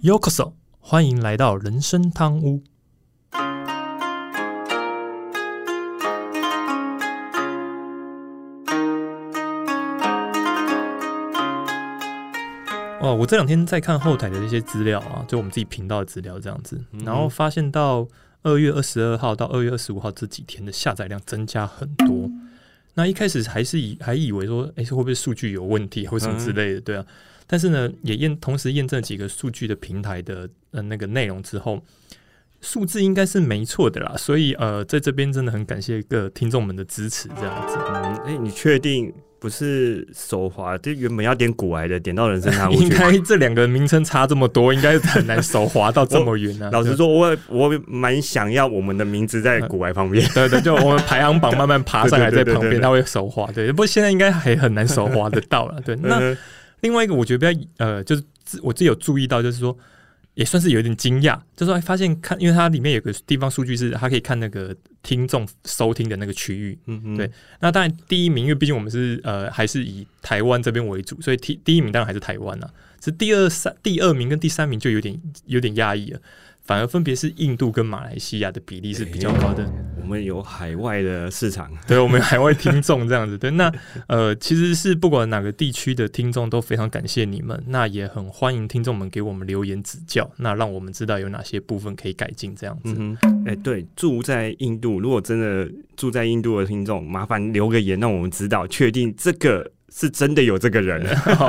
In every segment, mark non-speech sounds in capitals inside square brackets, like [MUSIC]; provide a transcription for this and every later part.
Yokoso，欢迎来到人生汤屋。哦，我这两天在看后台的一些资料啊，就我们自己频道的资料这样子，然后发现到二月二十二号到二月二十五号这几天的下载量增加很多。那一开始还是以还以为说，哎，会不会数据有问题或什么之类的，对啊。但是呢，也验同时验证几个数据的平台的呃那个内容之后，数字应该是没错的啦。所以呃，在这边真的很感谢各听众们的支持，这样子。嗯，哎，你确定？不是手滑，就原本要点古癌的，点到人生汤屋。[LAUGHS] 应该这两个名称差这么多，应该很难手滑到这么远啊。[LAUGHS] 老实说，我我蛮想要我们的名字在古癌旁边。[LAUGHS] 对对，就我们排行榜慢慢爬上来，在旁边他会手滑。对，不过现在应该还很难手滑得到了。对，那另外一个我觉得比较呃，就是我自己有注意到，就是说。也算是有点惊讶，就说发现看，因为它里面有个地方数据是，它可以看那个听众收听的那个区域，嗯嗯，对。那当然第一名，因为毕竟我们是呃还是以台湾这边为主，所以第第一名当然还是台湾啊。是第二三第二名跟第三名就有点有点压抑了。反而分别是印度跟马来西亚的比例是比较高的。我们有海外的市场，对我们海外听众这样子。对，那呃，其实是不管哪个地区的听众都非常感谢你们，那也很欢迎听众们给我们留言指教，那让我们知道有哪些部分可以改进这样子。哎，对，住在印度，如果真的住在印度的听众，麻烦留个言，让我们知道，确定这个。是真的有这个人，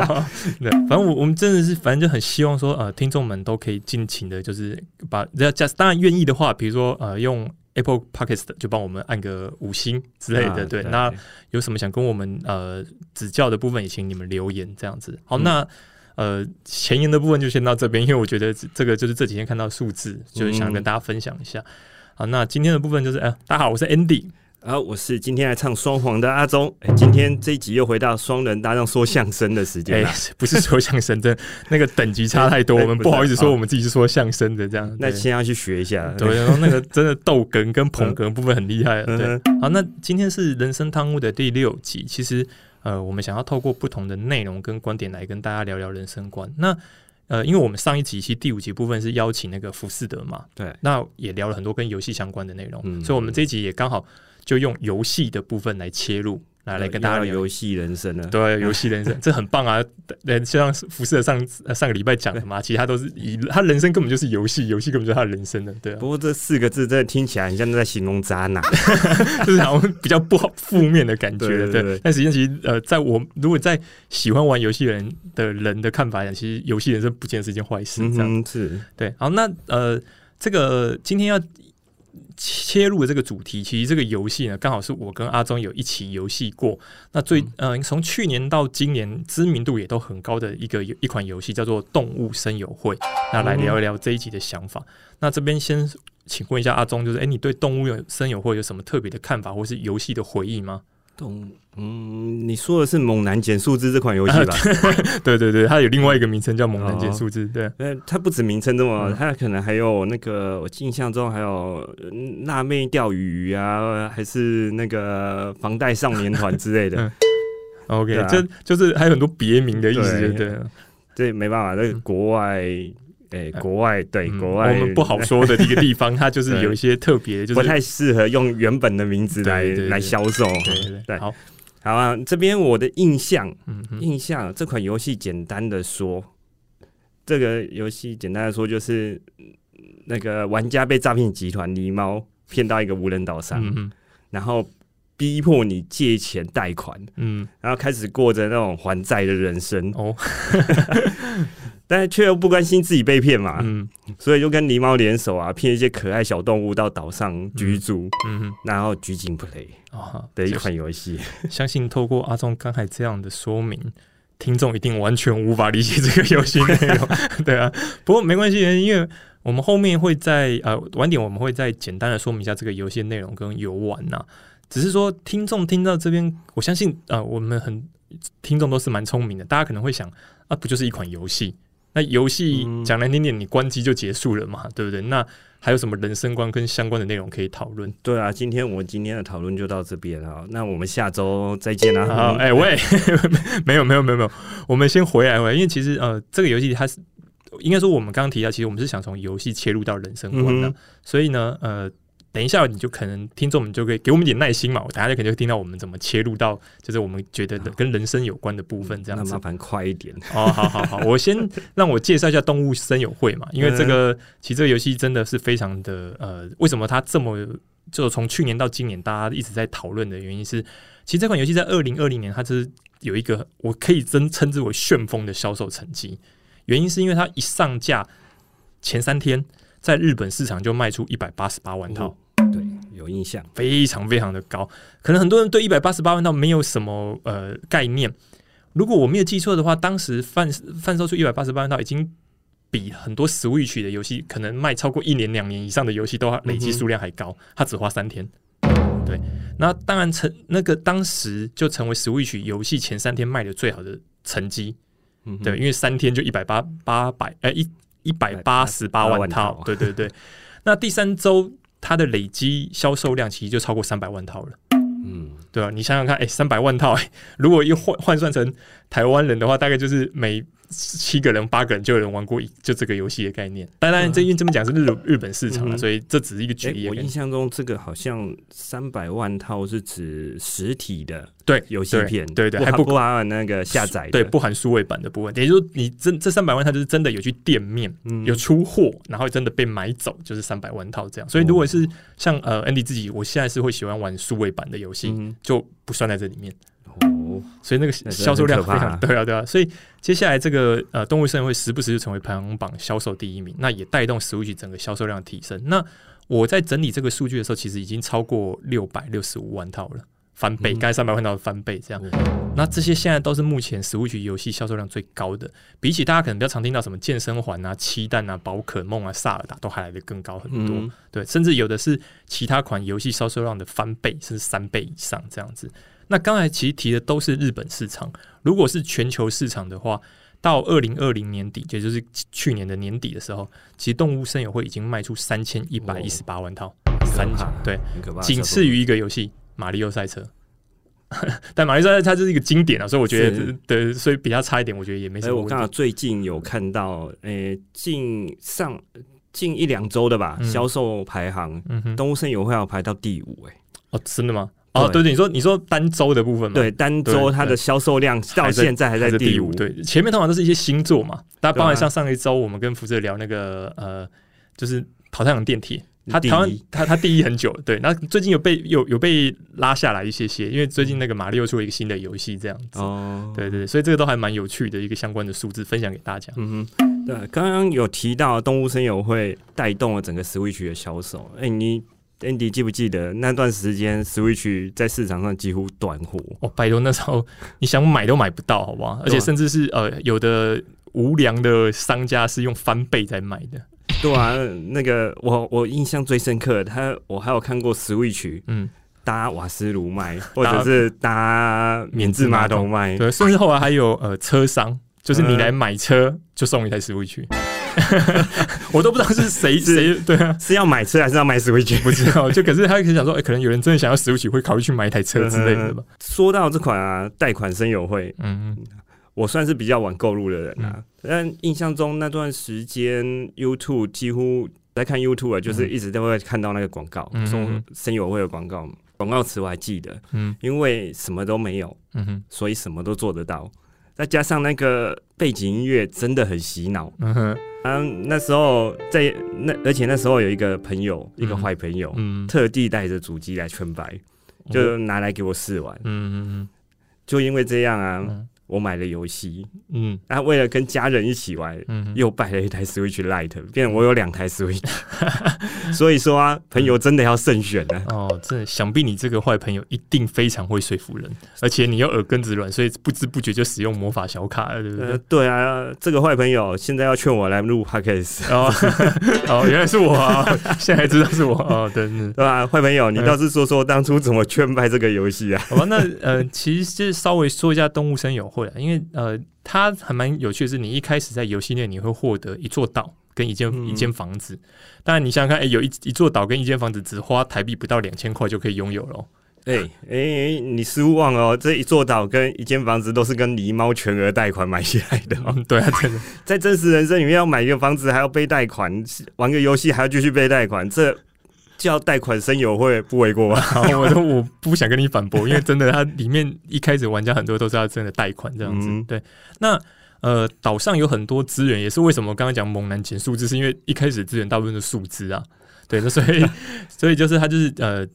[LAUGHS] 对，反正我我们真的是，反正就很希望说，呃，听众们都可以尽情的，就是把要加，当然愿意的话，比如说呃，用 Apple Podcast 就帮我们按个五星之类的，对。那有什么想跟我们呃指教的部分，也请你们留言这样子。好，那呃前言的部分就先到这边，因为我觉得这个就是这几天看到数字，就是想跟大家分享一下。好，那今天的部分就是，哎，大家好，我是 Andy。好，我是今天来唱双簧的阿忠。哎，今天这一集又回到双人搭档说相声的时间了。[LAUGHS] 不是说相声，的，那个等级差太多，[LAUGHS] 我们不好意思说我们自己是说相声的这样。那先要去学一下。对，然后那个真的逗哏跟捧哏部分很厉害。对，好，那今天是人生汤屋的第六集。其实，呃，我们想要透过不同的内容跟观点来跟大家聊聊人生观。那，呃，因为我们上一集其实第五集部分是邀请那个福士德嘛，对，那也聊了很多跟游戏相关的内容，所以我们这一集也刚好。就用游戏的部分来切入，来来跟大家聊游戏人生了。对，游戏人生 [LAUGHS] 这很棒啊！就像辐射上上个礼拜讲的嘛，其他都是以他人生根本就是游戏，游戏根本就是他人生的。对。不过这四个字真的听起来很像在形容渣男，[LAUGHS] 就是好像比较不好负面的感觉。对。但实际上，其实呃，在我如果在喜欢玩游戏人的人的看法讲，其实游戏人生不见得是一件坏事。这样是。对。好，那呃，这个今天要。切入的这个主题，其实这个游戏呢，刚好是我跟阿忠有一起游戏过。那最嗯，从去年到今年，知名度也都很高的一个一款游戏，叫做《动物声友会》。那来聊一聊这一集的想法。那这边先请问一下阿忠，就是哎，你对《动物声友会》有什么特别的看法，或是游戏的回忆吗？动嗯，你说的是《猛男减数字》这款游戏吧？对 [LAUGHS] 对对，它有另外一个名称叫《猛男减数字》。对，呃，它不止名称这么，它可能还有那个我印象中还有辣妹钓鱼啊，还是那个房贷少年团之类的。OK，就就是还有很多别名的意思，对对，没办法，那个国外。对，国外对国外，我们不好 [LAUGHS] 说的一个地方，它就是有一些特别，就是不太适合用原本的名字来来销售。对对对，好，好啊。这边我的印象，印象这款游戏简单的说，这个游戏简单的说就是那个玩家被诈骗集团狸猫骗到一个无人岛上，然后逼迫你借钱贷款，嗯，然后开始过着那种还债的人生哦。[LAUGHS] [LAUGHS] 但是却又不关心自己被骗嘛，嗯，所以就跟狸猫联手啊，骗一些可爱小动物到岛上居住，嗯，然后拘禁 play 啊的一款游戏。[LAUGHS] 相信透过阿忠刚才这样的说明，听众一定完全无法理解这个游戏内容，[LAUGHS] 对啊。不过没关系，因为我们后面会在呃晚点，我们会再简单的说明一下这个游戏内容跟游玩呐。只是说听众听到这边，我相信啊，我们很听众都是蛮聪明的，大家可能会想啊，不就是一款游戏？那游戏讲难听点，你关机就结束了嘛，对不对？那还有什么人生观跟相关的内容可以讨论？对啊，今天我们今天的讨论就到这边啊。那我们下周再见啦。好，[LAUGHS] 哎喂，[LAUGHS] 没有没有没有没有，我们先回来回来，因为其实呃，这个游戏它是应该说我们刚刚提到，其实我们是想从游戏切入到人生观的，所以呢，呃。等一下，你就可能听众们就可以给我们点耐心嘛，我大家就肯定会听到我们怎么切入到就是我们觉得的跟人生有关的部分这样子。那麻烦快一点哦，好好好，我先让我介绍一下动物森友会嘛，因为这个其实这个游戏真的是非常的呃，为什么它这么就从去年到今年大家一直在讨论的原因是，其实这款游戏在二零二零年它是有一个我可以真称之为旋风的销售成绩，原因是因为它一上架前三天。在日本市场就卖出一百八十八万套，对，有印象，非常非常的高。可能很多人对一百八十八万套没有什么呃概念。如果我没有记错的话，当时贩贩售出一百八十八万套，已经比很多 Switch 的游戏可能卖超过一年、两年以上的游戏都累积数量还高。它只花三天，对。那当然成那个当时就成为 Switch 游戏前三天卖的最好的成绩，对，因为三天就一百八八百哎一。一百八十八万套，对对对。[LAUGHS] 那第三周它的累积销售量其实就超过三百万套了。嗯，对啊，你想想看，哎，三百万套，如果又换换算成台湾人的话，大概就是每。七个人、八个人就有人玩过，就这个游戏的概念。当然，这因为这么讲是日日本市场了，所以这只是一个举例。我印象中，这个好像三百万套是指实体的对游戏片，对对，还不含那个下载，对，不含数位版的部分。也就是说，你这这三百万套就是真的有去店面有出货，然后真的被买走，就是三百万套这样。所以，如果是像呃 Andy 自己，我现在是会喜欢玩数位版的游戏，就不算在这里面。哦，所以那个销售量非常对啊，对啊，所以接下来这个呃动物森会时不时就成为排行榜销售第一名，那也带动 Switch 整个销售量提升。那我在整理这个数据的时候，其实已经超过六百六十五万套了，翻倍，刚才三百万套翻倍这样。那这些现在都是目前 Switch 游戏销售量最高的，比起大家可能比较常听到什么健身环啊、七蛋啊、宝可梦啊、萨尔达都还来的更高很多。对，甚至有的是其他款游戏销售量的翻倍，甚至三倍以上这样子。那刚才其实提的都是日本市场，如果是全球市场的话，到二零二零年底，也就是去年的年底的时候，其实动物森友会已经卖出三千一百一十八万套，三千对，仅次于一个游戏《马里奥赛车》，[LAUGHS] 但《马里奥赛车》它就是一个经典啊，所以我觉得对，所以比较差一点，我觉得也没什么。我刚好最近有看到，诶，近上近一两周的吧，销售排行，动物森友会要排到第五，哎，哦，真的吗？哦，对对，你说你说单周的部分嘛？对，单周它的销售量到现在还在第五。对，前面通常都是一些新作嘛。大家包含像上一周我们跟福泽聊那个呃，就是跑太阳电梯，他台湾他他第一很久。对，那最近有被有有被拉下来一些些，因为最近那个玛丽又出了一个新的游戏，这样子。哦，对对，所以这个都还蛮有趣的一个相关的数字分享给大家。嗯哼，对，刚刚有提到动物声友会带动了整个 Switch 的销售。哎，你。Andy 记不记得那段时间，Switch 在市场上几乎断货？哦，拜托，那时候你想买都买不到，好不好？而且甚至是呃，有的无良的商家是用翻倍在卖的。对啊，那个我我印象最深刻，他我还有看过 Switch，嗯，搭瓦斯炉卖，[LAUGHS] 或者是搭免治马桶卖。对，甚至后来还有呃车商，就是你来买车就送一台 Switch。[LAUGHS] 我都不知道是谁谁对啊，是要买车还是要买 Switch？[LAUGHS] 不知道。就可是他可能想说，哎，可能有人真的想要 Switch，会考虑去买一台车之类的吧。[LAUGHS] 说到这款啊，贷款生友会，嗯嗯，我算是比较晚购入的人啊。但印象中那段时间，YouTube 几乎在看 YouTube 啊，就是一直都会看到那个广告，说生友会的广告。广告词我还记得，嗯，因为什么都没有，嗯哼，所以什么都做得到。再加上那个背景音乐真的很洗脑，嗯哼，嗯，那时候在那，而且那时候有一个朋友，一个坏朋友，嗯，特地带着主机来圈白，就拿来给我试玩，嗯嗯嗯，就因为这样啊。我买了游戏，嗯，然后为了跟家人一起玩，嗯，又买了一台 Switch Lite，变我有两台 Switch，[LAUGHS] 所以说啊，朋友真的要慎选呢。哦，这想必你这个坏朋友一定非常会说服人，而且你又耳根子软，所以不知不觉就使用魔法小卡了，对不对？对啊，这个坏朋友现在要劝我来录 Podcast，哦，[LAUGHS] 哦，原来是我啊，[LAUGHS] 现在知道是我哦，对对吧？坏朋友，你倒是说说当初怎么劝败这个游戏啊？好吧，那呃，其实就稍微说一下动物声友。会，因为呃，它还蛮有趣的是，你一开始在游戏内你会获得一座岛跟一间一间房子。当然，你想想看，哎，有一一座岛跟一间房子，只花台币不到两千块就可以拥有了。哎哎，你失望哦！这一座岛跟一间房子都是跟狸猫全额贷款买下来的。对啊，真的，[LAUGHS] 在真实人生里面要买一个房子还要背贷款，玩个游戏还要继续背贷款，这叫贷款生友会不为过吧？[LAUGHS] 我都我不想跟你反驳，因为真的，它里面一开始玩家很多都是要真的贷款这样子。对，那呃，岛上有很多资源，也是为什么刚刚讲猛男减数字，是因为一开始资源大部分是数字啊。对，那所以所以就是他就是呃。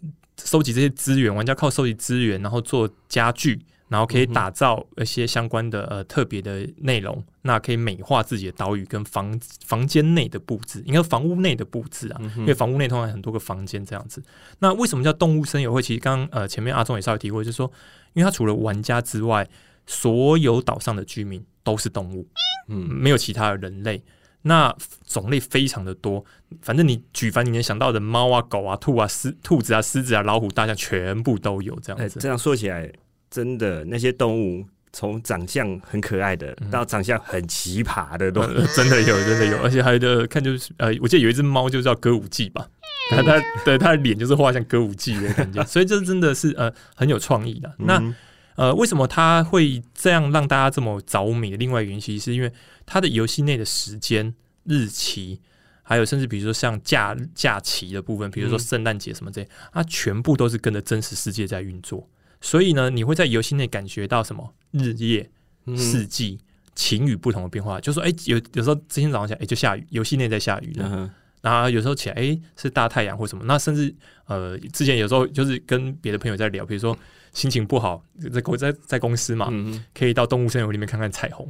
收集这些资源，玩家靠收集资源，然后做家具，然后可以打造一些相关的呃特别的内容，那可以美化自己的岛屿跟房房间内的布置，应该房屋内的布置啊，因为房屋内通常很多个房间这样子。那为什么叫动物森友会？其实刚呃前面阿忠也稍微提过，就是说，因为它除了玩家之外，所有岛上的居民都是动物，嗯，没有其他的人类。那种类非常的多，反正你举凡你能想到的猫啊、狗啊、兔啊、狮、兔子啊、狮子啊、老虎、大象，全部都有这样子。这样说起来，真的那些动物，从长相很可爱的到长相很奇葩的，都 [LAUGHS] 真的有，真的有。[LAUGHS] 而且还有的看就是呃，我记得有一只猫就叫歌舞伎吧，它它对它的脸就是画像歌舞伎的感觉，[LAUGHS] 所以这真的是呃很有创意的。那呃，为什么它会这样让大家这么着迷？另外原因其实是因为。它的游戏内的时间、日期，还有甚至比如说像假假期的部分，比如说圣诞节什么这些，它全部都是跟着真实世界在运作。所以呢，你会在游戏内感觉到什么日夜、四季、晴雨不同的变化。就说，哎，有有时候今天早上起来，哎，就下雨，游戏内在下雨了。然后有时候起来，哎，是大太阳或什么。那甚至呃，之前有时候就是跟别的朋友在聊，比如说心情不好，在公在在公司嘛，可以到动物森友里面看看彩虹。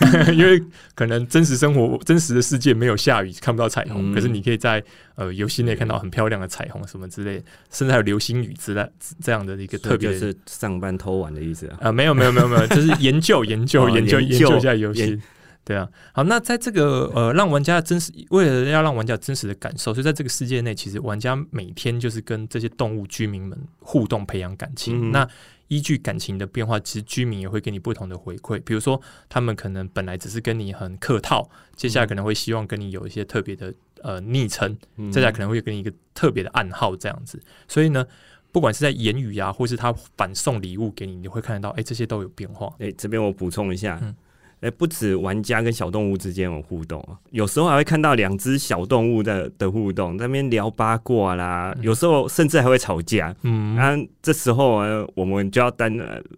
[LAUGHS] 因为可能真实生活、真实的世界没有下雨，看不到彩虹。可是你可以在呃游戏内看到很漂亮的彩虹，什么之类，甚至还有流星雨之类这样的一个特别。是上班偷玩的意思啊？啊，没有没有没有没有，就是研究研究研究研究一下游戏。对啊，好，那在这个呃让玩家真实，为了要让玩家真实的感受，所以在这个世界内，其实玩家每天就是跟这些动物居民们互动，培养感情。那依据感情的变化，其实居民也会给你不同的回馈。比如说，他们可能本来只是跟你很客套，接下来可能会希望跟你有一些特别的呃昵称，接下来可能会给你一个特别的暗号这样子。所以呢，不管是在言语啊，或是他反送礼物给你，你会看得到，哎，这些都有变化。哎，这边我补充一下。哎，不止玩家跟小动物之间有互动啊，有时候还会看到两只小动物的的互动，在那边聊八卦啦，有时候甚至还会吵架。嗯，那这时候呢，我们就要担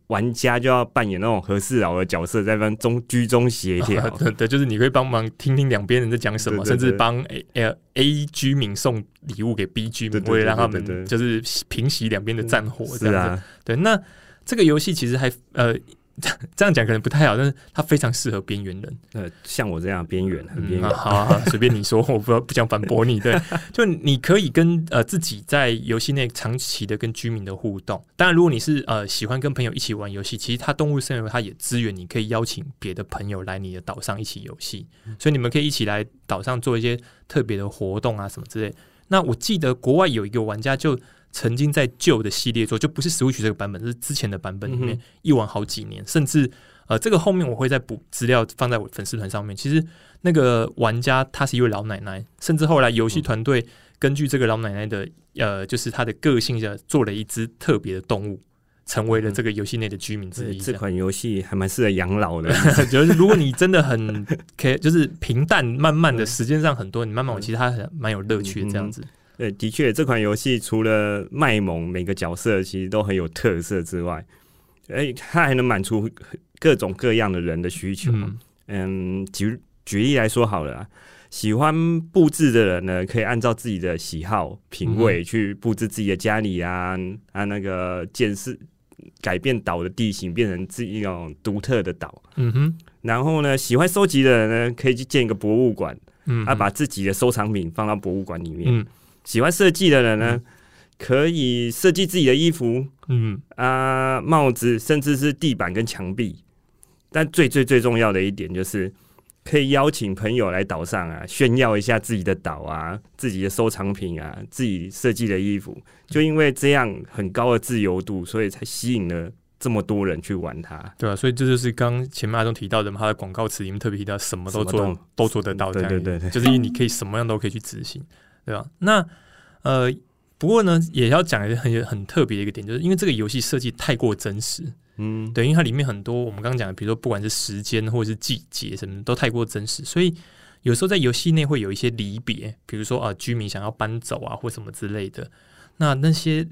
玩家就要扮演那种和事佬的角色，在那中居中协调。对，就是你会帮忙听听两边人在讲什么，甚至帮 A A 居民送礼物给 B 居民，会让他们就是平息两边的战火。是啊，对，那这个游戏其实还呃。[LAUGHS] 这样讲可能不太好，但是它非常适合边缘人。呃，像我这样边缘，很边缘。好，随便你说，[LAUGHS] 我不不想反驳你。对，[LAUGHS] 就你可以跟呃自己在游戏内长期的跟居民的互动。当然，如果你是呃喜欢跟朋友一起玩游戏，其实它动物森友它也支援，你可以邀请别的朋友来你的岛上一起游戏。所以你们可以一起来岛上做一些特别的活动啊，什么之类。那我记得国外有一个玩家就。曾经在旧的系列做，就不是 Switch 这个版本，是之前的版本里面一玩好几年，甚至呃，这个后面我会再补资料放在我粉丝团上面。其实那个玩家她是一位老奶奶，甚至后来游戏团队根据这个老奶奶的呃，就是她的个性，下做了一只特别的动物，成为了这个游戏内的居民之一。这款游戏还蛮适合养老的，[LAUGHS] [LAUGHS] 就是如果你真的很可以，就是平淡慢慢的时间上很多，你慢慢玩，其实它蛮有乐趣的这样子。对，的确，这款游戏除了卖萌，每个角色其实都很有特色之外，哎，它还能满足各种各样的人的需求。嗯，举举例来说好了，喜欢布置的人呢，可以按照自己的喜好品味去布置自己的家里啊，啊，那个建设改变岛的地形，变成自己一种独特的岛。嗯哼，然后呢，喜欢收集的人呢，可以去建一个博物馆，嗯，啊，把自己的收藏品放到博物馆里面。喜欢设计的人呢，可以设计自己的衣服，嗯啊，帽子，甚至是地板跟墙壁。但最最最重要的一点就是，可以邀请朋友来岛上啊，炫耀一下自己的岛啊，自己的收藏品啊，自己设计的衣服。就因为这样很高的自由度，所以才吸引了这么多人去玩它。对啊，所以这就是刚前面阿忠提到的嘛，他的广告词里面特别提到，什么都做都做得到，对对对对，就是因为你可以什么样都可以去执行。对吧？那呃，不过呢，也要讲一个很很特别的一个点，就是因为这个游戏设计太过真实，嗯，对，因为它里面很多我们刚刚讲的，比如说不管是时间或者是季节什么，都太过真实，所以有时候在游戏内会有一些离别，比如说啊，居民想要搬走啊，或什么之类的，那那些。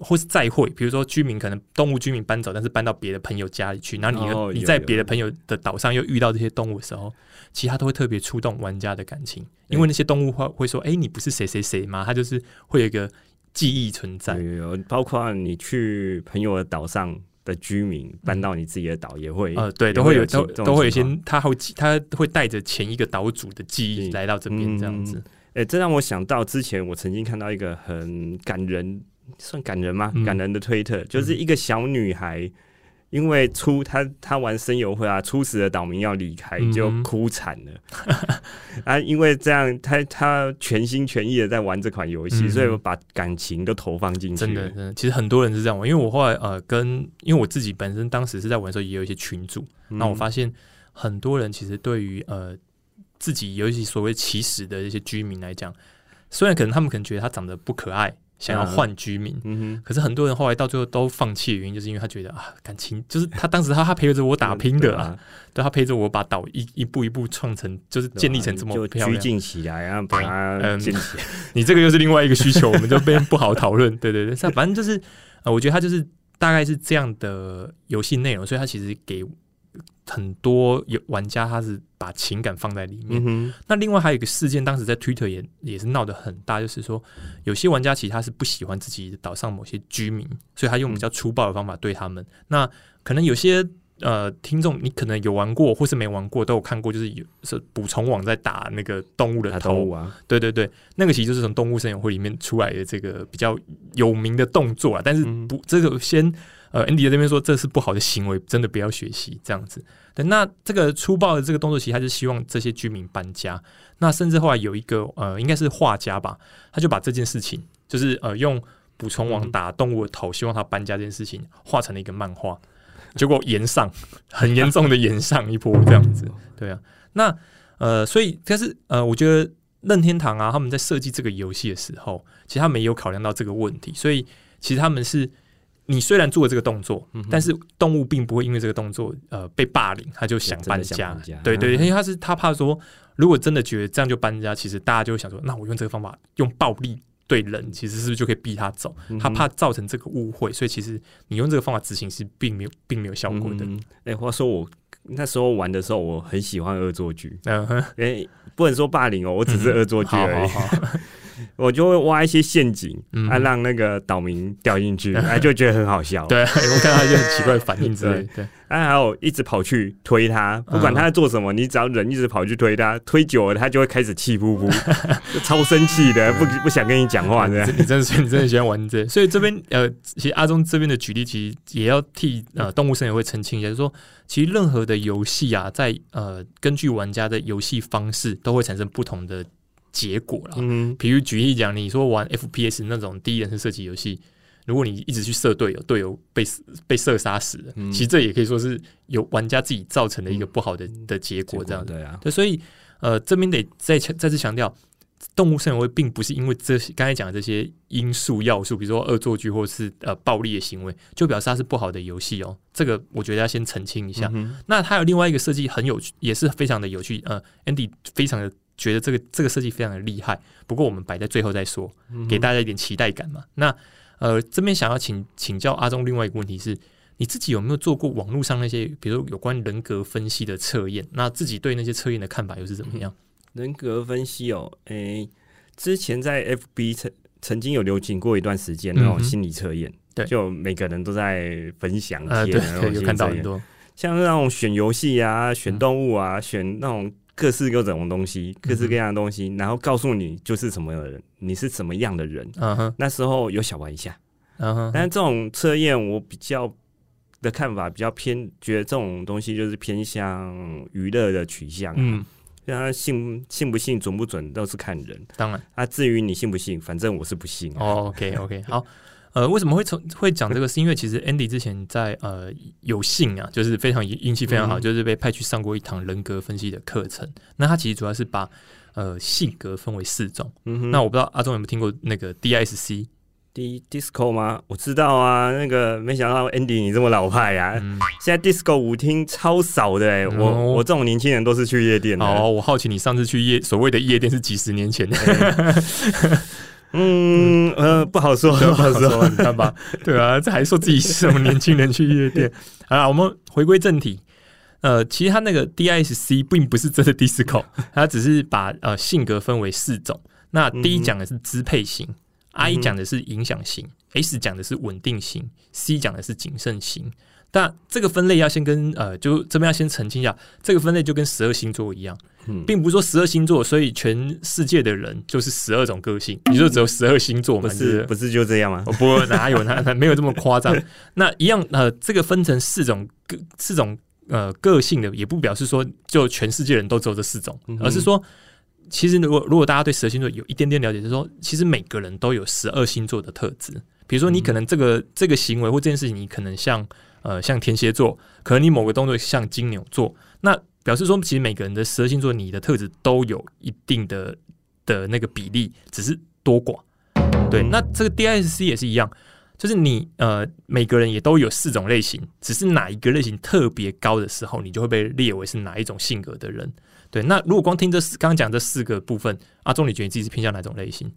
或是再会，比如说居民可能动物居民搬走，但是搬到别的朋友家里去，然后你你在别的朋友的岛上又遇到这些动物的时候，其实他都会特别触动玩家的感情，因为那些动物会会说：“哎，你不是谁谁谁吗？”他就是会有一个记忆存在。有，包括你去朋友的岛上的居民搬到你自己的岛，也会呃，对，都会有都都会有些他会他会带着前一个岛主的记忆来到这边这样子。哎，这让我想到之前我曾经看到一个很感人。算感人吗？感人的推特就是一个小女孩，因为初她她玩声游会啊，初始的岛民要离开就哭惨了 [LAUGHS] 啊！因为这样，她她全心全意的在玩这款游戏，所以我把感情都投放进去。真的，真的，其实很多人是这样玩。因为我后来呃，跟因为我自己本身当时是在玩的时候，也有一些群主，那我发现很多人其实对于呃自己尤其所谓起始的一些居民来讲，虽然可能他们可能觉得他长得不可爱。想要换居民，可是很多人后来到最后都放弃的原因，就是因为他觉得啊，感情就是他当时他他陪着我打拼的啊，对他陪着我把岛一一步一步创成，就是建立成这么漂亮，拘禁起来，然后把它建起来。[LAUGHS] 你这个又是另外一个需求，我们这边不好讨论。对对对，反正就是呃，我觉得他就是大概是这样的游戏内容，所以他其实给。很多有玩家他是把情感放在里面。那另外还有一个事件，当时在 Twitter 也也是闹得很大，就是说有些玩家其实他是不喜欢自己岛上某些居民，所以他用比较粗暴的方法对他们。那可能有些呃听众，你可能有玩过或是没玩过，都有看过，就是有是捕虫网在打那个动物的头啊。对对对，那个其实就是从动物森友会里面出来的这个比较有名的动作啊。但是不，这个先。呃，Andy 在这边说这是不好的行为，真的不要学习这样子。对，那这个粗暴的这个动作，其实他就希望这些居民搬家。那甚至后来有一个呃，应该是画家吧，他就把这件事情，就是呃用捕虫网打动物的头，希望他搬家这件事情，画成了一个漫画。结果延上，[LAUGHS] 很严重的延上一波这样子。[LAUGHS] 对啊，那呃，所以但是呃，我觉得任天堂啊，他们在设计这个游戏的时候，其实他们也有考量到这个问题，所以其实他们是。你虽然做了这个动作，但是动物并不会因为这个动作呃被霸凌，他就想搬家。对对，因为他是他怕说，如果真的觉得这样就搬家，其实大家就会想说，那我用这个方法用暴力对人，其实是不是就可以逼他走？他怕造成这个误会，所以其实你用这个方法执行是并没有并没有效果的。哎，话说我那时候玩的时候，我很喜欢恶作剧。嗯哼，哎，不能说霸凌哦，我只是恶作剧而已。[LAUGHS] 我就会挖一些陷阱，嗯啊，让那个岛民掉进去，哎，[LAUGHS] 就觉得很好笑。对，[LAUGHS] 我看到一些很奇怪的反应之类。对，哎，还有一直跑去推他，不管他在做什么，你只要人一直跑去推他，推久了他就会开始气呼呼，超生气的，不不想跟你讲话。这样，你真的是你真的喜欢玩这，所以这边呃，其实阿忠这边的举例，其实也要替呃动物生也会澄清一下，就是说，其实任何的游戏啊，在呃根据玩家的游戏方式，都会产生不同的。结果了，嗯，比如举例讲，你说玩 FPS 那种第一人称射击游戏，如果你一直去射队友，队友被被射杀死了，其实这也可以说是有玩家自己造成的一个不好的的结果，这样对啊，对，所以呃，这边得再再次强调，动物生活并不是因为这些刚才讲的这些因素要素，比如说恶作剧或是呃暴力的行为，就表示它是不好的游戏哦。这个我觉得要先澄清一下。那它有另外一个设计很有趣，也是非常的有趣。呃，Andy 非常的。觉得这个这个设计非常的厉害，不过我们摆在最后再说，给大家一点期待感嘛。那呃，这边想要请请教阿忠另外一个问题是，你自己有没有做过网络上那些，比如有关人格分析的测验？那自己对那些测验的看法又是怎么样？人格分析哦，诶，之前在 FB 曾曾经有流行过一段时间那种心理测验，对，就每个人都在分享贴，然后有看到很多，像那种选游戏啊、选动物啊、选那种。各式各种东西，各式各样的东西，然后告诉你就是什么人，你是什么样的人。嗯哼，那时候有小玩一下。嗯哼，但是这种测验我比较的看法比较偏，觉得这种东西就是偏向娱乐的取向。嗯，让他信信不信准不准都是看人。当然，啊，至于你信不信，反正我是不信。哦，OK OK，好。呃，为什么会从会讲这个？是因为其实 Andy 之前在呃有幸啊，就是非常运气非常好，就是被派去上过一堂人格分析的课程。那他其实主要是把呃性格分为四种。那我不知道阿忠有没有听过那个。D disco 吗？我知道啊，那个没想到 Andy 你这么老派呀！[LAUGHS] 现在 disco 舞厅超少的哎，我我这种年轻人都是去夜店的。哦，我好奇你上次去夜所谓的夜店是几十年前的？[LAUGHS] 嗯呃，不好说，不好说，你看吧。对啊，这还说自己是什么年轻人去夜店？[LAUGHS] 好了，我们回归正题。呃，其实他那个 DISC 并不是真的 disco，[LAUGHS] 他只是把呃性格分为四种。那 D 讲的是支配型。I 讲的是影响型，S 讲的是稳定型，C 讲的是谨慎型。但这个分类要先跟呃，就这边要先澄清一下，这个分类就跟十二星座一样，并不是说十二星座，所以全世界的人就是十二种个性。你说只有十二星座吗？不是，不是就这样吗？不，哪有哪没有这么夸张？[LAUGHS] 那一样呃，这个分成四种个四种呃个性的，也不表示说就全世界人都只有这四种，而是说。其实，如果如果大家对十二星座有一点点了解，就是说，其实每个人都有十二星座的特质。比如说，你可能这个这个行为或这件事情，你可能像呃像天蝎座，可能你某个动作像金牛座，那表示说，其实每个人的十二星座，你的特质都有一定的的那个比例，只是多寡。对，那这个 DISC 也是一样，就是你呃每个人也都有四种类型，只是哪一个类型特别高的时候，你就会被列为是哪一种性格的人。对，那如果光听这四刚刚讲这四个部分，阿忠，你觉得你自己是偏向哪种类型？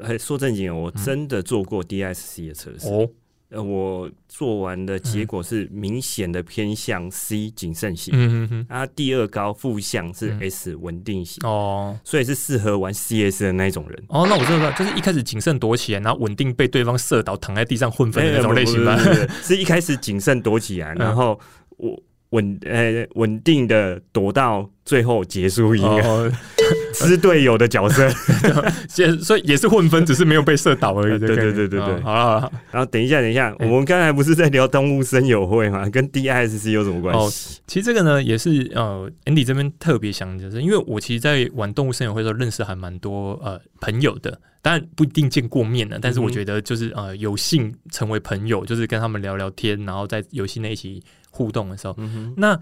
哎，说正经，我真的做过 DSC 的测试哦。呃，我做完的结果是明显的偏向 C 谨慎型，嗯嗯嗯啊，第二高负向是 S 稳定型哦，所以是适合玩 CS 的那种人哦。那我知道，就是一开始谨慎躲起来，然后稳定被对方射倒，躺在地上混分的那种类型吧？[LAUGHS] 是一开始谨慎躲起来，然后我。稳呃稳定的躲到最后结束一个 [LAUGHS] 支队友的角色，[LAUGHS] 所以也是混分，只是没有被射倒而已。对对对对对，好了，然后等一下等一下，我们刚才不是在聊动物森友会吗？跟 DISC 有什么关系？其实这个呢，也是呃，Andy 这边特别想就是，因为我其实，在玩动物森友会的时候，认识还蛮多呃朋友的，当然不一定见过面了，但是我觉得就是呃有幸成为朋友，就是跟他们聊聊天，然后在游戏内一起。互动的时候，那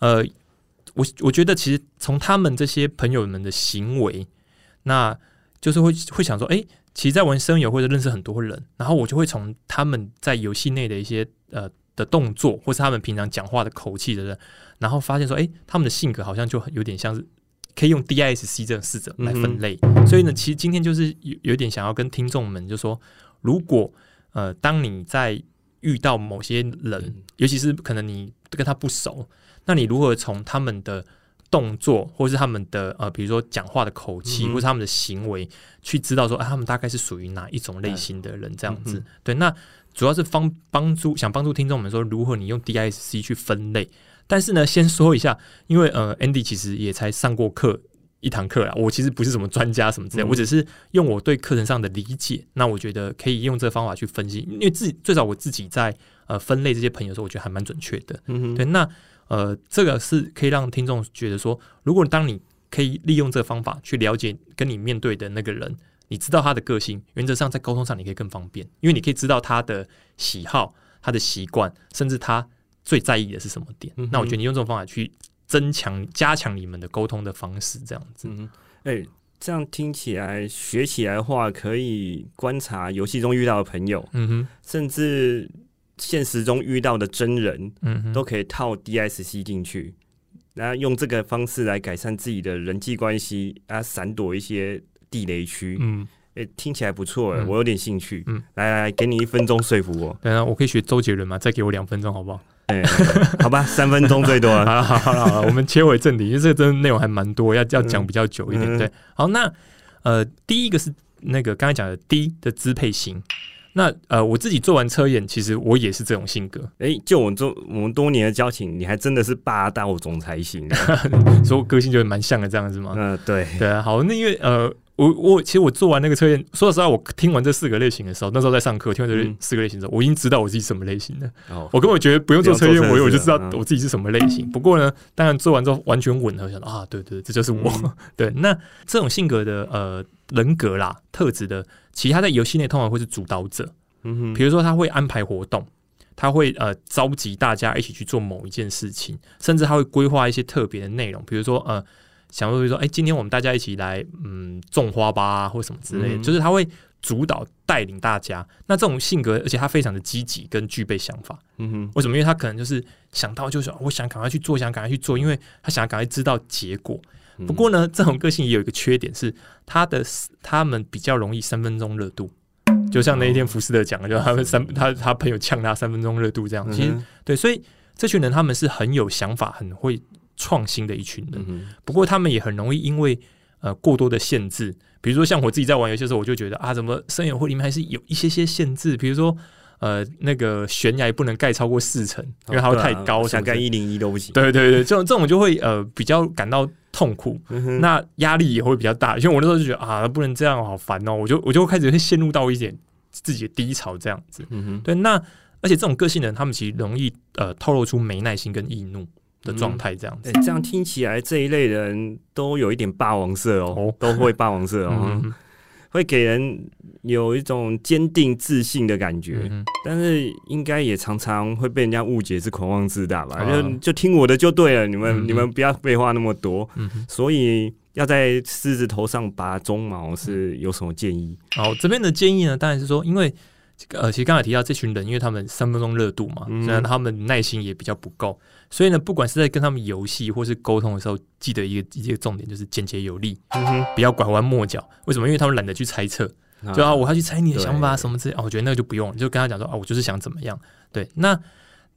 呃，我我觉得其实从他们这些朋友们的行为，那就是会会想说，哎，其实，在玩声游或者认识很多人，然后我就会从他们在游戏内的一些呃的动作，或是他们平常讲话的口气的人，然后发现说，哎，他们的性格好像就有点像是可以用 DISC 这种试者来分类。所以呢，其实今天就是有有点想要跟听众们就说，如果呃，当你在遇到某些人，尤其是可能你跟他不熟，那你如何从他们的动作，或是他们的呃，比如说讲话的口气，或是他们的行为，去知道说，啊，他们大概是属于哪一种类型的人？这样子，对。那主要是帮帮助，想帮助听众们说，如何你用 DISC 去分类。但是呢，先说一下，因为呃，Andy 其实也才上过课。一堂课啦，我其实不是什么专家什么之类，我只是用我对课程上的理解，那我觉得可以用这个方法去分析，因为自己最早我自己在呃分类这些朋友的时候，我觉得还蛮准确的。嗯对，那呃这个是可以让听众觉得说，如果当你可以利用这个方法去了解跟你面对的那个人，你知道他的个性，原则上在沟通上你可以更方便，因为你可以知道他的喜好、他的习惯，甚至他最在意的是什么点。那我觉得你用这种方法去。增强、加强你们的沟通的方式，这样子。嗯哎，这样听起来、学起来的话，可以观察游戏中遇到的朋友，嗯哼，甚至现实中遇到的真人，嗯，都可以套 DSC 进去，然后用这个方式来改善自己的人际关系，啊，闪躲一些地雷区。嗯，哎，听起来不错，哎，我有点兴趣。嗯，来来，给你一分钟说服我。等下，我可以学周杰伦吗？再给我两分钟，好不好？哎，好吧，三分钟最多。好了，好了，好了，我们切回正题，因为这个真的内容还蛮多，要要讲比较久一点。对，好，那呃，第一个是那个刚才讲的 D 的支配型。那呃，我自己做完测验，其实我也是这种性格。哎，就我做我们多年的交情，你还真的是霸道总裁型，所以我个性就蛮像的，这样子吗？嗯，对，对啊。好，那因为呃。我我其实我做完那个测验，说实话，我听完这四个类型的时候，那时候在上课，听完这四个类型的时候，我已经知道我自己什么类型的。我根本觉得不用做测验，我我就知道我自己是什么类型。不过呢，当然做完之后完全吻合，想到啊，对对，这就是我。[LAUGHS] 对，那这种性格的呃人格啦特质的，其他在游戏内通常会是主导者。嗯哼，比如说他会安排活动，他会呃召集大家一起去做某一件事情，甚至他会规划一些特别的内容，比如说呃。想说说，哎，今天我们大家一起来，嗯，种花吧，或什么之类的，就是他会主导带领大家。那这种性格，而且他非常的积极跟具备想法。嗯哼，为什么？因为他可能就是想到就是我想赶快去做，想赶快去做，因为他想要赶快知道结果。不过呢，这种个性也有一个缺点，是他的他们比较容易三分钟热度。就像那一天福斯特讲的，就他们三他他朋友呛他三分钟热度这样。其实对，所以这群人他们是很有想法、很会创新的一群人。不过他们也很容易因为呃过多的限制，比如说像我自己在玩游戏的时候，我就觉得啊，怎么生友会里面还是有一些些限制，比如说呃那个悬崖不能盖超过四层，因为它会太高，想盖一零一都不行。对对对，这种这种就会呃比较感到。痛苦，那压力也会比较大。因为我那时候就觉得啊，不能这样，好烦哦！我就我就开始会陷入到一点自己的低潮这样子。对，那而且这种个性的人，他们其实容易呃透露出没耐心跟易怒的状态这样子。这样听起来这一类人都有一点霸王色哦，都会霸王色哦。[LAUGHS] 会给人有一种坚定自信的感觉，但是应该也常常会被人家误解是狂妄自大吧？就就听我的就对了，你们你们不要废话那么多。所以要在狮子头上拔鬃毛是有什么建议？好，这边的建议呢，当然是说，因为呃，其实刚才提到这群人，因为他们三分钟热度嘛，虽然他们耐心也比较不够。所以呢，不管是在跟他们游戏或是沟通的时候，记得一个一个重点就是简洁有力，不要拐弯抹角。为什么？因为他们懒得去猜测，就啊，我要去猜你的想法什么之类。哦，我觉得那个就不用，就跟他讲说啊，我就是想怎么样。对，那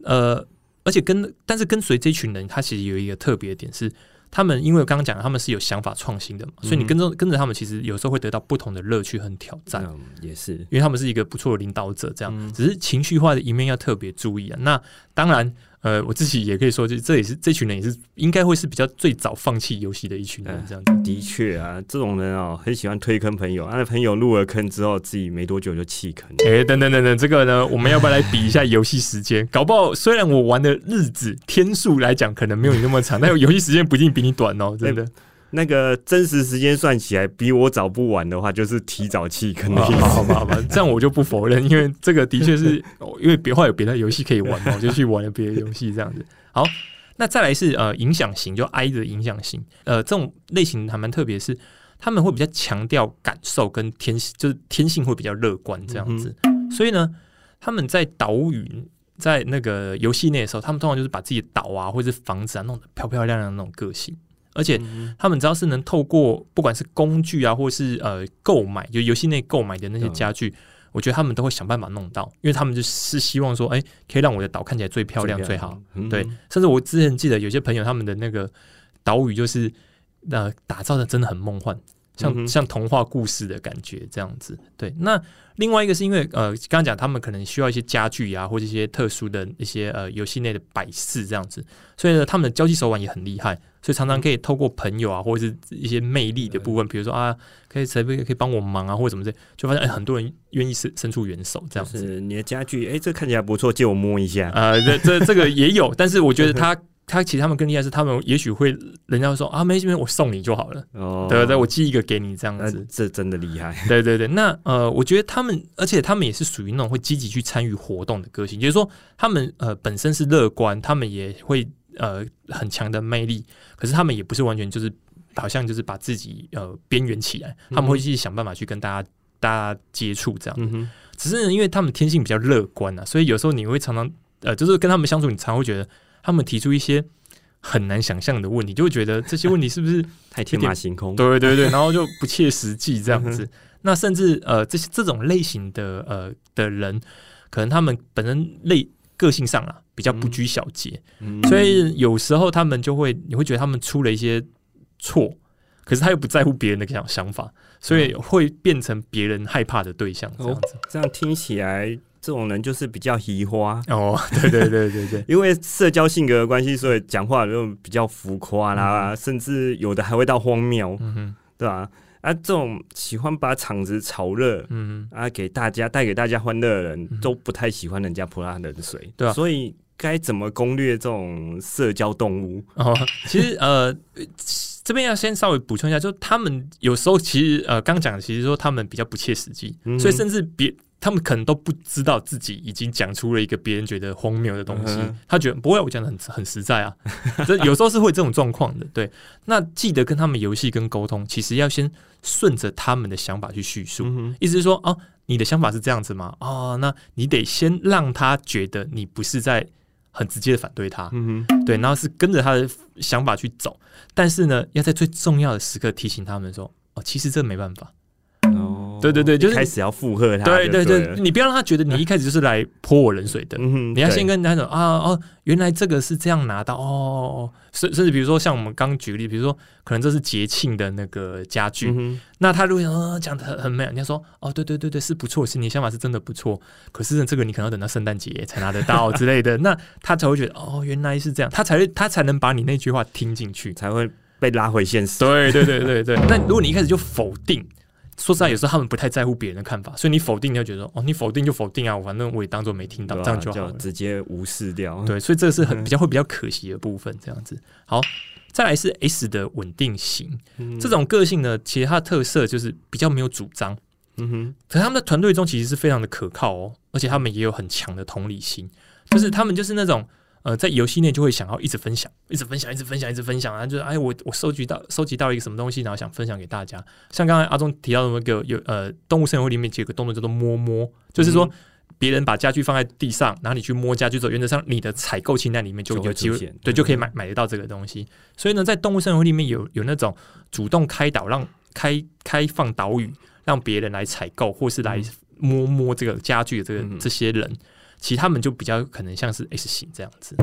呃，而且跟但是跟随这群人，他其实有一个特别点是，他们因为我刚刚讲他们是有想法创新的嘛，所以你跟着跟着他们，其实有时候会得到不同的乐趣和挑战。也是，因为他们是一个不错的领导者，这样只是情绪化的一面要特别注意啊。那当然。呃，我自己也可以说，就这也是这群人也是应该会是比较最早放弃游戏的一群人，这样子。的确啊，这种人哦，很喜欢推坑朋友，他的朋友入了坑之后，自己没多久就弃坑。哎，等等等等，这个呢，我们要不要来比一下游戏时间？搞不好虽然我玩的日子天数来讲可能没有你那么长，[LAUGHS] 但游戏时间不一定比你短哦，真的。那个真实时间算起来，比我早不晚的话，就是提早弃坑的意思。好吧，好吧，这样我就不否认，因为这个的确是 [LAUGHS] 因为别话有别的游戏可以玩嘛，我就去玩了别的游戏这样子。好，那再来是呃影响型，就 I 的影响型，呃这种类型还蛮特别，是他们会比较强调感受跟天就是天性会比较乐观这样子。所以呢，他们在岛屿在那个游戏内的时候，他们通常就是把自己的岛啊或者是房子啊弄得漂漂亮亮的那种个性。而且他们只要是能透过不管是工具啊，或是呃购买，就游戏内购买的那些家具，我觉得他们都会想办法弄到，因为他们就是希望说，哎，可以让我的岛看起来最漂亮最好。对，甚至我之前记得有些朋友他们的那个岛屿就是呃打造的真的很梦幻，像像童话故事的感觉这样子。对，那另外一个是因为呃刚刚讲他们可能需要一些家具啊，或者一些特殊的一些呃游戏内的摆饰这样子，所以呢他们的交际手腕也很厉害。所以常常可以透过朋友啊，或者是一些魅力的部分，比如说啊，可以谁可以可以帮我忙啊，或者什么的，就发现哎，很多人愿意伸伸出援手这样子。你的家具，哎，这看起来不错，借我摸一下。呃，这这这个也有，但是我觉得他 [LAUGHS] 他其实他们更厉害是，他们也许会人家说啊，没事没事，我送你就好了。哦，对对，我寄一个给你这样子，这真的厉害。[LAUGHS] 对对对，那呃，我觉得他们，而且他们也是属于那种会积极去参与活动的个性，就是说他们呃本身是乐观，他们也会。呃，很强的魅力，可是他们也不是完全就是好像就是把自己呃边缘起来，他们会去想办法去跟大家大家接触这样。嗯只是因为他们天性比较乐观啊，所以有时候你会常常呃，就是跟他们相处，你常会觉得他们提出一些很难想象的问题，就会觉得这些问题是不是 [LAUGHS] 太天马行空？对对对，然后就不切实际这样子。那甚至呃，这些这种类型的呃的人，可能他们本身类。个性上啊，比较不拘小节，所以有时候他们就会，你会觉得他们出了一些错，可是他又不在乎别人的想想法，所以会变成别人害怕的对象。这样子，这样听起来，这种人就是比较移花。哦。对对对对对，[LAUGHS] 因为社交性格的关系，所以讲话就比较浮夸啦，甚至有的还会到荒谬，对吧？啊，这种喜欢把场子炒热，嗯。啊，给大家带给大家欢乐的人，都不太喜欢人家泼他冷水，对啊。所以该怎么攻略这种社交动物？哦，其实呃，[LAUGHS] 这边要先稍微补充一下，就他们有时候其实呃，刚讲其实说他们比较不切实际，所以甚至别他们可能都不知道自己已经讲出了一个别人觉得荒谬的东西，他觉得不会，我讲的很很实在啊。[LAUGHS] 这有时候是会这种状况的，对。那记得跟他们游戏跟沟通，其实要先顺着他们的想法去叙述，意思是说，哦，你的想法是这样子吗？哦，那你得先让他觉得你不是在很直接的反对他，嗯哼，对，然后是跟着他的想法去走，但是呢，要在最重要的时刻提醒他们说，哦，其实这没办法。对对对，就是开始要附和他。对对对，你不要让他觉得你一开始就是来泼我冷水的。你要先跟他说啊哦，原来这个是这样拿到哦。甚甚至比如说像我们刚举例，比如说可能这是节庆的那个家具，那他如果讲的很很美，人家说哦对对对对是不错，是你想法是真的不错。可是这个你可能要等到圣诞节才拿得到之类的，[LAUGHS] 那他才会觉得哦原来是这样，他才会他才能把你那句话听进去，才会被拉回现实。对对对对对。那如果你一开始就否定。说实在，有时候他们不太在乎别人的看法，所以你否定，你就觉得哦，你否定就否定啊，反正我也当做没听到，这样就好了，直接无视掉。对，所以这个是很 [LAUGHS] 比较会比较可惜的部分，这样子。好，再来是 S 的稳定型，这种个性呢，其实它的特色就是比较没有主张，嗯哼，可他们的团队中其实是非常的可靠哦，而且他们也有很强的同理心，就是他们就是那种。呃，在游戏内就会想要一直分享，一直分享，一直分享，一直分享啊！就是哎，我我收集到收集到一个什么东西，然后想分享给大家。像刚才阿忠提到的那个有呃，动物生活里面有个动作叫做摸摸，就是说别人把家具放在地上，然后你去摸家具之后，原则上你的采购清单里面就有机会，对，就可以买买得到这个东西。所以呢，在动物生活里面有有那种主动开导，让开开放岛屿，让别人来采购或是来摸摸这个家具的这个这些人。其他们就比较可能像是 S 型这样子，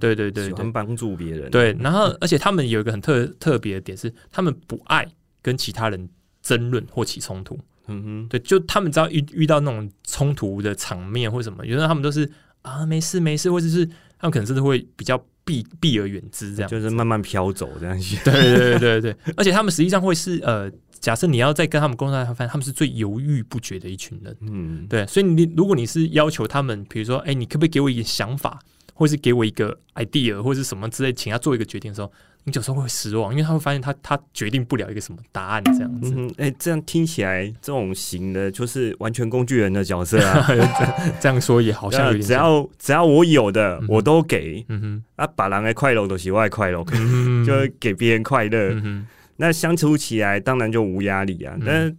对对对，喜欢帮助别人。对，然后而且他们有一个很特特别的点是，他们不爱跟其他人争论或起冲突。嗯哼，对，就他们只要遇遇到那种冲突的场面或什么，有时候他们都是啊没事没事，或者是他们可能甚至会比较避避而远之，这样就是慢慢飘走这样。对对对对对，而且他们实际上会是呃。假设你要再跟他们沟通，他发现他们是最犹豫不决的一群人。嗯，对，所以你如果你是要求他们，比如说，哎，你可不可以给我一点想法，或是给我一个 idea，或是什么之类，请他做一个决定的时候，你有时候会失望，因为他会发现他他决定不了一个什么答案这样子。哎，这样听起来，这种型的就是完全工具人的角色啊。[LAUGHS] 这样说也好像有点，只要只要我有的我都给。嗯哼，啊，把人的快乐都喜外快乐，[LAUGHS] 就给别人快乐。那相处起来当然就无压力啊。但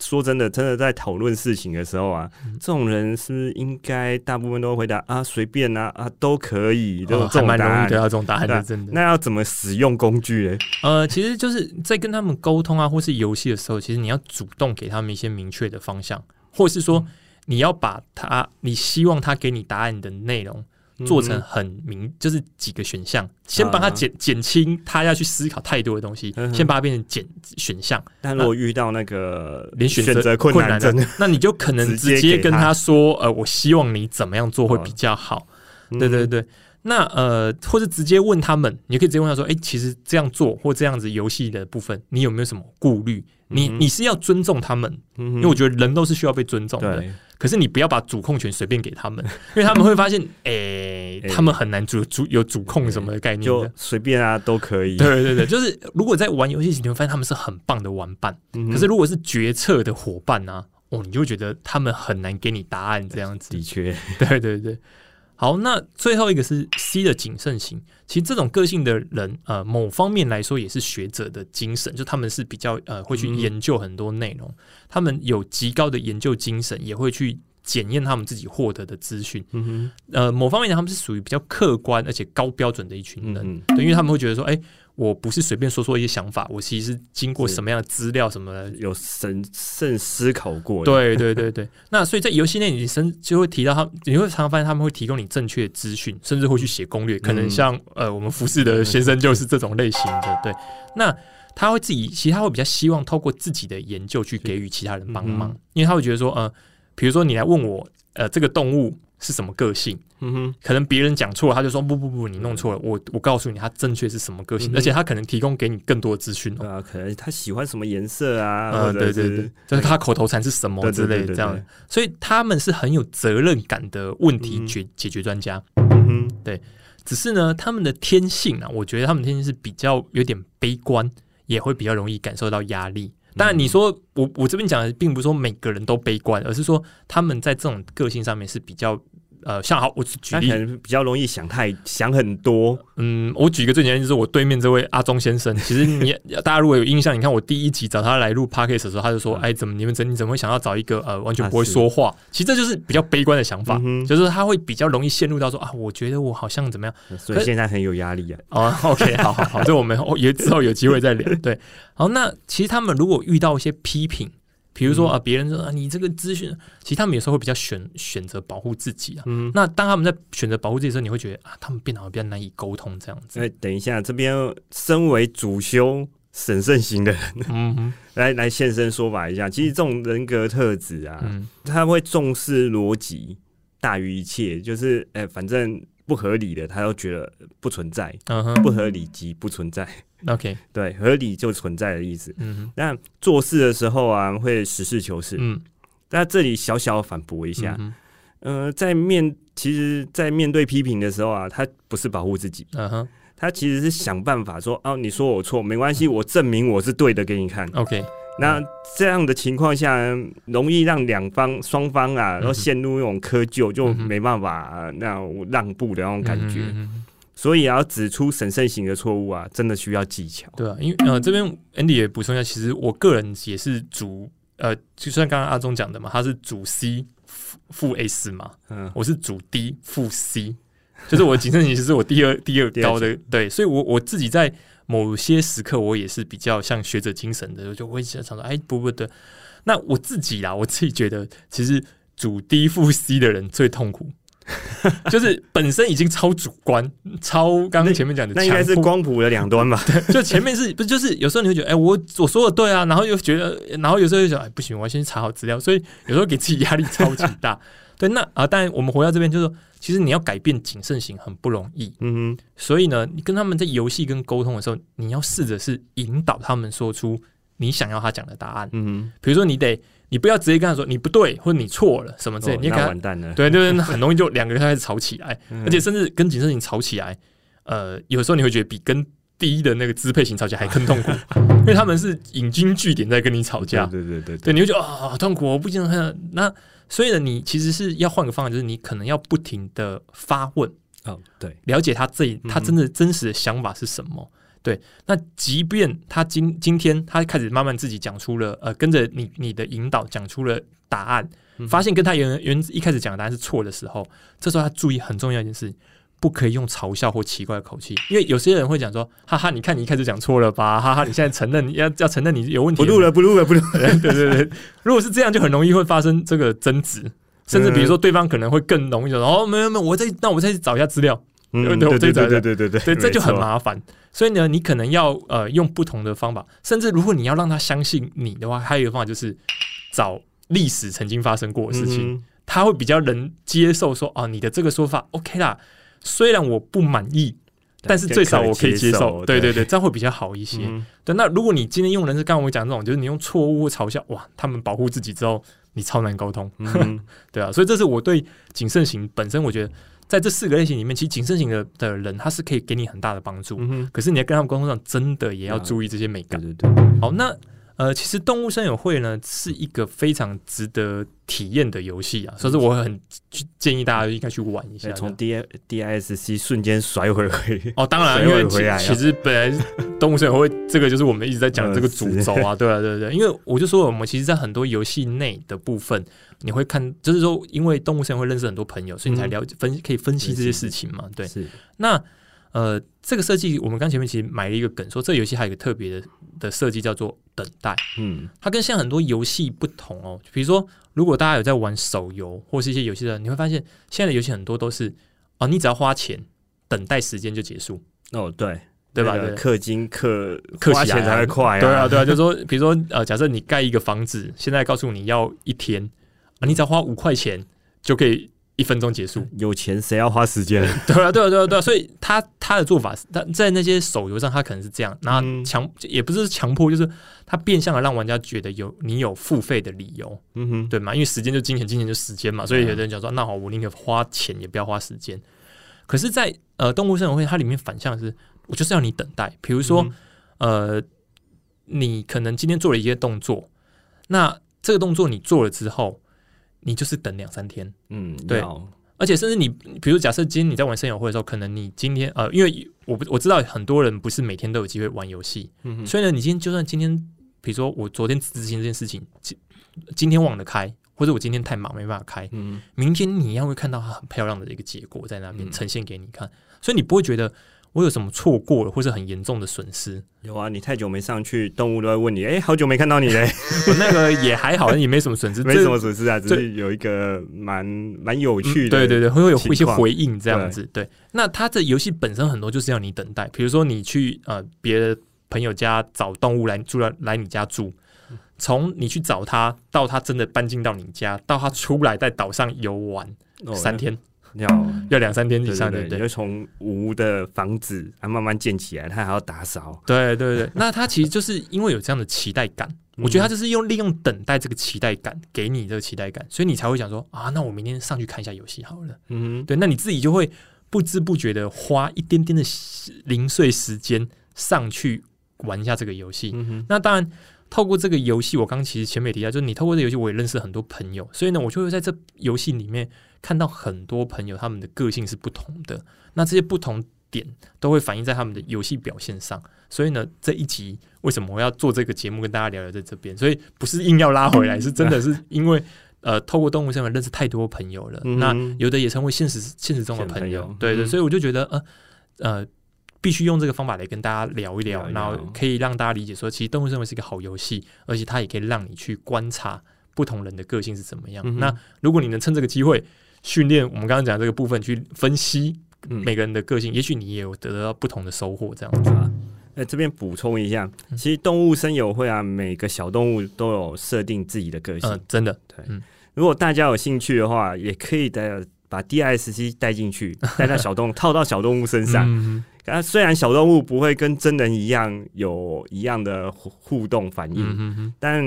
说真的，真的在讨论事情的时候啊，这种人是应该大部分都回答啊，随便啊啊都可以，这种蛮容易得到这种答案的，真的。那要怎么使用工具呢？呃，其实就是在跟他们沟通啊，或是游戏的时候，其实你要主动给他们一些明确的方向，或是说你要把他你希望他给你答案的内容。做成很明，就是几个选项，先帮他减减轻他要去思考太多的东西，先把它变成减选项。但如果遇到那个连选择困难症，[LAUGHS] 那你就可能直接跟他说：“呃，我希望你怎么样做会比较好。”对对对。那呃，或者直接问他们，你可以直接问他说：“哎，其实这样做或这样子游戏的部分，你有没有什么顾虑？你你是要尊重他们，因为我觉得人都是需要被尊重的。可是你不要把主控权随便给他们，[LAUGHS] 因为他们会发现，哎，他们很难主主有主控什么的概念，就随便啊都可以。对对对，[LAUGHS] 就是如果在玩游戏时，你会发现他们是很棒的玩伴。可是如果是决策的伙伴呢？哦，你就觉得他们很难给你答案这样子。的确，对 [LAUGHS] 对对。好，那最后一个是 C 的谨慎型。其实这种个性的人，呃，某方面来说也是学者的精神，就他们是比较呃会去研究很多内容，他们有极高的研究精神，也会去检验他们自己获得的资讯。嗯哼，呃，某方面他们是属于比较客观而且高标准的一群人，对，因为他们会觉得说，哎。我不是随便说说一些想法，我其实经过什么样的资料什么有审慎思考过。对对对对，[LAUGHS] 那所以在游戏内，你生就会提到他，你会常常发现他们会提供你正确的资讯，甚至会去写攻略。可能像呃，我们服侍的先生就是这种类型的。对，那他会自己，其实他会比较希望透过自己的研究去给予其他人帮忙，因为他会觉得说，呃，比如说你来问我，呃，这个动物。是什么个性？嗯哼，可能别人讲错了，他就说不不不，你弄错了。我我告诉你，他正确是什么个性，而且他可能提供给你更多的资讯。啊，可能他喜欢什么颜色啊？呃，对对对，就是他口头禅是什么之类的这样。所以他们是很有责任感的问题解解决专家。嗯哼，对。只是呢，他们的天性啊，我觉得他们天性是比较有点悲观，也会比较容易感受到压力。当然，你说我我这边讲的，并不是说每个人都悲观，而是说他们在这种个性上面是比较。呃，像好，我举例，比较容易想太想很多。嗯，我举一个最简单，就是我对面这位阿忠先生。其实你 [LAUGHS] 大家如果有印象，你看我第一集找他来录 podcast 的时候，他就说：“哎，怎么你们怎你怎么会想要找一个呃完全不会说话？”其实这就是比较悲观的想法，就是他会比较容易陷入到说啊，我觉得我好像怎么样，所以现在很有压力啊。哦，OK，好好好，这我们也之后有机会再聊。对，好，那其实他们如果遇到一些批评。比如说啊，别人说啊，你这个资讯，其实他们有时候会比较选选择保护自己啊。嗯，那当他们在选择保护自己的时候，你会觉得啊，他们变得比较难以沟通这样子。哎，等一下，这边身为主修审慎型的人，嗯，来来现身说法一下。其实这种人格特质啊，他会重视逻辑大于一切，就是哎，反正不合理的，他都觉得不存在，不合理即不存在。OK，对，合理就存在的意思。嗯，那做事的时候啊，会实事求是。嗯，那这里小小反驳一下，呃，在面其实，在面对批评的时候啊，他不是保护自己，嗯哼，他其实是想办法说，哦，你说我错没关系，我证明我是对的给你看。OK，那这样的情况下，容易让两方双方啊，然后陷入那种窠臼，就没办法啊那让步的那种感觉。所以要指出审慎型的错误啊，真的需要技巧。对啊，因为呃，这边 Andy 也补充一下，其实我个人也是主呃，就像刚刚阿忠讲的嘛，他是主 C 负 S 嘛，嗯，我是主 D 负 C，就是我谨慎型，其实我 [LAUGHS] 第二第二高的，对，所以我我自己在某些时刻，我也是比较像学者精神的，就会想说，哎，不不对，那我自己啦，我自己觉得，其实主 D 负 C 的人最痛苦。[LAUGHS] 就是本身已经超主观，超刚刚前面讲的，那应该是光谱的两端吧？[LAUGHS] 对，就前面是 [LAUGHS] 不就是有时候你会觉得，哎，我我说的对啊，然后又觉得，然后有时候又想，哎，不行，我要先查好资料，所以有时候给自己压力超级大。对，那啊，当然我们回到这边，就是说，其实你要改变谨慎型很不容易。嗯哼，所以呢，你跟他们在游戏跟沟通的时候，你要试着是引导他们说出你想要他讲的答案。嗯哼，比如说你得。你不要直接跟他说你不对或者你错了什么之类，你完蛋了。对对，[LAUGHS] 很容易就两个人开始吵起来，而且甚至跟谨慎型吵起来，呃，有时候你会觉得比跟第一的那个支配型吵架还更痛苦，[LAUGHS] 因为他们是引经据典在跟你吵架。对对对对，你会觉得啊痛苦，我不经常看。那所以呢，你其实是要换个方法，就是你可能要不停的发问，哦，对，了解他这他真的真实的想法是什么。对，那即便他今今天他开始慢慢自己讲出了，呃，跟着你你的引导讲出了答案，发现跟他原原一开始讲的答案是错的时候，这时候他注意很重要一件事，不可以用嘲笑或奇怪的口气，因为有些人会讲说，哈哈，你看你一开始讲错了吧，哈哈，你现在承认你要要承认你有问题，不录了，不录了，不录，[LAUGHS] 对对对，如果是这样，就很容易会发生这个争执，甚至比如说对方可能会更容易说，哦，没有没有，我再那我再去找一下资料。嗯对对对对对对对，这就很麻烦。所以呢，你可能要呃用不同的方法，甚至如果你要让他相信你的话，还有一个方法就是找历史曾经发生过的事情，他会比较能接受说啊，你的这个说法 OK 啦。虽然我不满意，但是最少我可以接受。对对对，这样会比较好一些。对，那如果你今天用的是刚才我讲那种，就是你用错误或嘲笑，哇，他们保护自己之后，你超难沟通。[LAUGHS] 对啊，所以这是我对谨慎型本身，我觉得。在这四个类型里面，其实谨慎型的的人，他是可以给你很大的帮助。可是你在跟他们沟通上，真的也要注意这些美感。对对。好，那呃，其实动物森友会呢，是一个非常值得体验的游戏啊，所以我很建议大家应该去玩一下。从 D D I S C 瞬间甩回回。哦，当然，[LAUGHS] 因为其实本来动物森友会这个就是我们一直在讲这个 [LAUGHS] 主轴啊，对啊，对对。因为我就说，我们其实，在很多游戏内的部分。你会看，就是说，因为动物森会认识很多朋友，所以你才了解分可以分析这些事情嘛？对。是。那呃，这个设计，我们刚前面其实埋了一个梗，说这游戏还有一个特别的的设计，叫做等待。嗯。它跟现在很多游戏不同哦。比如说，如果大家有在玩手游或是一些游戏的，你会发现现在的游戏很多都是哦，你只要花钱，等待时间就结束。哦，对，对吧？氪金氪氪钱才会快。对啊，对啊，就是说，比如说呃，假设你盖一个房子，现在告诉你要一天。啊，你只要花五块钱就可以一分钟结束。有钱谁要花时间？[LAUGHS] 对啊，对啊，对啊，对啊。所以他他的做法，他在那些手游上，他可能是这样，然后强也不是强迫，就是他变相的让玩家觉得有你有付费的理由，嗯哼，对嘛？因为时间就金钱，金钱就时间嘛。所以有的人讲说，那好，我宁可花钱也不要花时间。可是，在呃动物生活会，它里面反向是，我就是要你等待。比如说，呃。你可能今天做了一些动作，那这个动作你做了之后，你就是等两三天，嗯，对。而且甚至你，比如假设今天你在玩声友会的时候，可能你今天呃，因为我不我知道很多人不是每天都有机会玩游戏，嗯所以呢，你今天就算今天，比如说我昨天执行这件事情，今今天忘了开，或者我今天太忙没办法开，嗯明天你一样会看到它很漂亮的一个结果在那边嗯。呈现给你看，所以你不会觉得我有什么错过了，或是很严重的损失。有啊，你太久没上去，动物都会问你，哎、好久没看到你嘞，[LAUGHS] 我那个也还好，也没什么损失，[LAUGHS] 没什么损失啊，只是有一个蛮蛮有趣的、嗯对对对，会有一些回应这样子。对，那它的游戏本身很多就是要你等待，比如说你去呃别的朋友家找动物来住来来你家住，从你去找他到他真的搬进到你家，到他出来在岛上游玩，哦三天要要两三天以上，对对对，对不对？就从无的房子啊慢慢建起来，他还要打扫。对对对，那他其实就是因为有这样的期待感，我觉得他就是用利用等待这个期待感给你这个期待感，所以你才会想说啊，那我明天上去看一下游戏好了。嗯对，那你自己就会不知不觉的花一点点的零碎时间上去玩一下这个游戏。嗯哼，那当然，透过这个游戏，我刚其实前面也提到，就是你透过这个游戏，我也认识很多朋友，所以呢，我就会在这游戏里面看到很多朋友他们的个性是不同的，那这些不同点都会反映在他们的游戏表现上。所以呢，这一集为什么我要做这个节目跟大家聊聊在这边？所以不是硬要拉回来，是真的是因为。呃，[LAUGHS] 透过动物身份认识太多朋友了，嗯那有的也成为现实现实中的朋友朋友，对对，嗯所以我就觉得呃呃，必须用这个方法来跟大家聊一聊，聊一然后可以让大家理解说，其实动物认为是一个好游戏，而且它也可以让你去观察不同人的个性是怎么样。嗯那如果你能趁这个机会训练我们刚刚讲这个部分去分析嗯每个人的个性，也许你也有得到不同的收获，这样子。那这边补充一下，嗯其实动物森友会啊，每个小动物都有设定自己的个性。嗯，真的对，如果大家有兴趣的话，也可以带把 DISC 带进去，[LAUGHS] 带到小动物套到小动物身上。嗯。啊，虽然小动物不会跟真人一样有一样的互互动反应，但